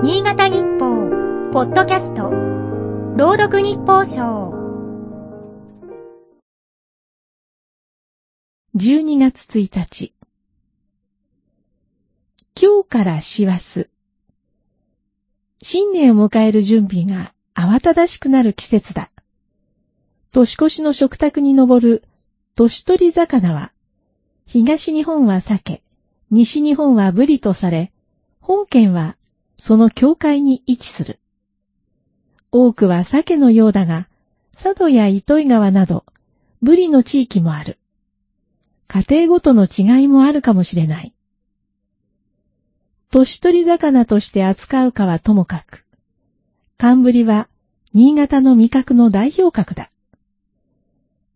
新潟日報、ポッドキャスト、朗読日報賞。12月1日。今日から師走。新年を迎える準備が慌ただしくなる季節だ。年越しの食卓に上る年取り魚は、東日本は鮭、西日本はブリとされ、本県はその境界に位置する。多くは鮭のようだが、佐渡や糸魚川など、ブリの地域もある。家庭ごとの違いもあるかもしれない。年取り魚として扱うかはともかく、寒ブリは新潟の味覚の代表格だ。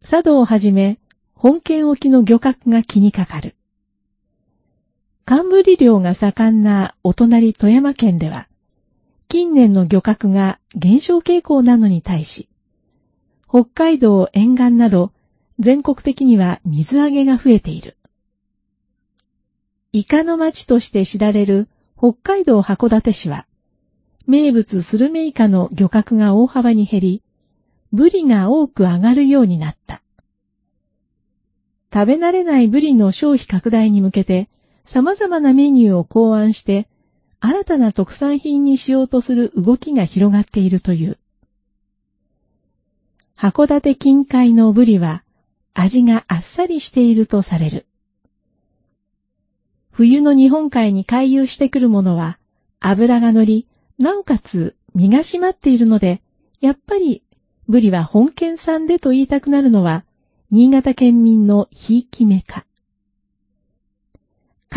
佐渡をはじめ、本県沖の漁獲が気にかかる。寒ブリ漁が盛んなお隣富山県では、近年の漁獲が減少傾向なのに対し、北海道沿岸など全国的には水揚げが増えている。イカの町として知られる北海道函館市は、名物スルメイカの漁獲が大幅に減り、ブリが多く上がるようになった。食べ慣れないブリの消費拡大に向けて、様々なメニューを考案して、新たな特産品にしようとする動きが広がっているという。函館近海のブリは、味があっさりしているとされる。冬の日本海に回遊してくるものは脂が乗り、なおかつ身が締まっているので、やっぱりブリは本県産でと言いたくなるのは、新潟県民のひいき目か。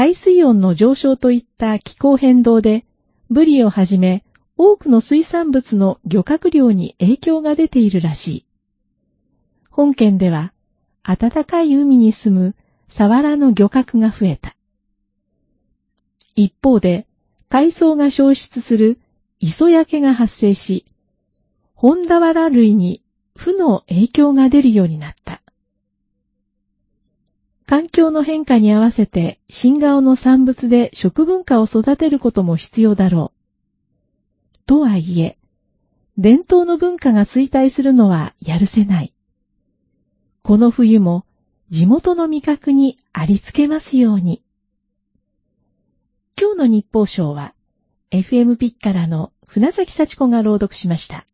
海水温の上昇といった気候変動で、ブリをはじめ多くの水産物の漁獲量に影響が出ているらしい。本県では暖かい海に住むサワラの漁獲が増えた。一方で、海藻が消失する磯焼けが発生し、本田原類に負の影響が出るようになった。環境の変化に合わせて新顔の産物で食文化を育てることも必要だろう。とはいえ、伝統の文化が衰退するのはやるせない。この冬も地元の味覚にありつけますように。今日の日報賞は FM ピッカラの船崎幸子が朗読しました。